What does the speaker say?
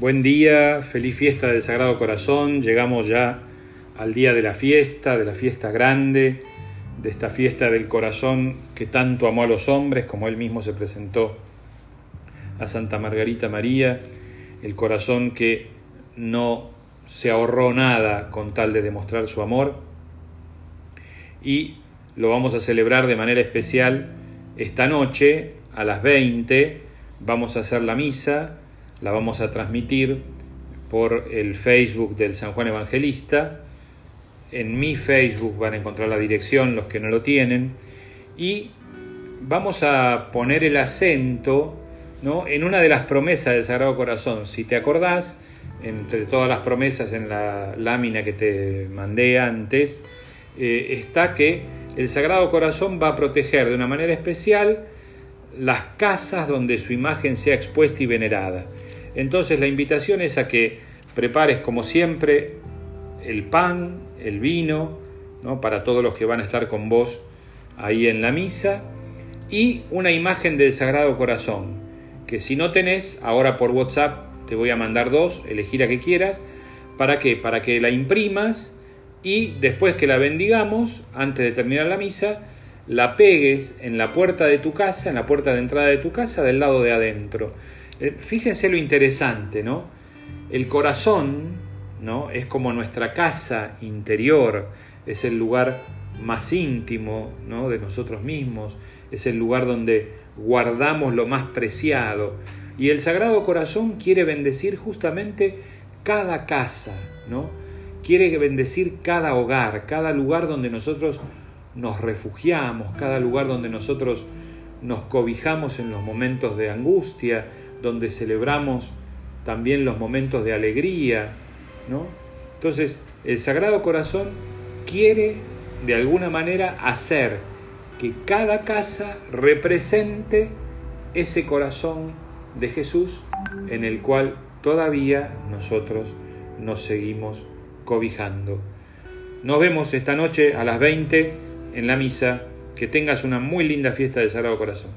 Buen día, feliz fiesta del Sagrado Corazón. Llegamos ya al día de la fiesta, de la fiesta grande, de esta fiesta del corazón que tanto amó a los hombres, como él mismo se presentó a Santa Margarita María, el corazón que no se ahorró nada con tal de demostrar su amor. Y lo vamos a celebrar de manera especial esta noche a las 20. Vamos a hacer la misa la vamos a transmitir por el Facebook del San Juan Evangelista. En mi Facebook van a encontrar la dirección los que no lo tienen. Y vamos a poner el acento ¿no? en una de las promesas del Sagrado Corazón. Si te acordás, entre todas las promesas en la lámina que te mandé antes, eh, está que el Sagrado Corazón va a proteger de una manera especial las casas donde su imagen sea expuesta y venerada. Entonces la invitación es a que prepares como siempre el pan, el vino, ¿no? para todos los que van a estar con vos ahí en la misa, y una imagen del Sagrado Corazón, que si no tenés, ahora por WhatsApp te voy a mandar dos, elegir a que quieras, ¿para qué? Para que la imprimas y después que la bendigamos, antes de terminar la misa, la pegues en la puerta de tu casa, en la puerta de entrada de tu casa, del lado de adentro. Eh, fíjense lo interesante, ¿no? El corazón, ¿no? Es como nuestra casa interior, es el lugar más íntimo, ¿no? De nosotros mismos, es el lugar donde guardamos lo más preciado. Y el Sagrado Corazón quiere bendecir justamente cada casa, ¿no? Quiere bendecir cada hogar, cada lugar donde nosotros nos refugiamos, cada lugar donde nosotros nos cobijamos en los momentos de angustia, donde celebramos también los momentos de alegría, ¿no? Entonces, el Sagrado Corazón quiere de alguna manera hacer que cada casa represente ese corazón de Jesús en el cual todavía nosotros nos seguimos cobijando. Nos vemos esta noche a las 20 en la misa. Que tengas una muy linda fiesta del Sagrado Corazón.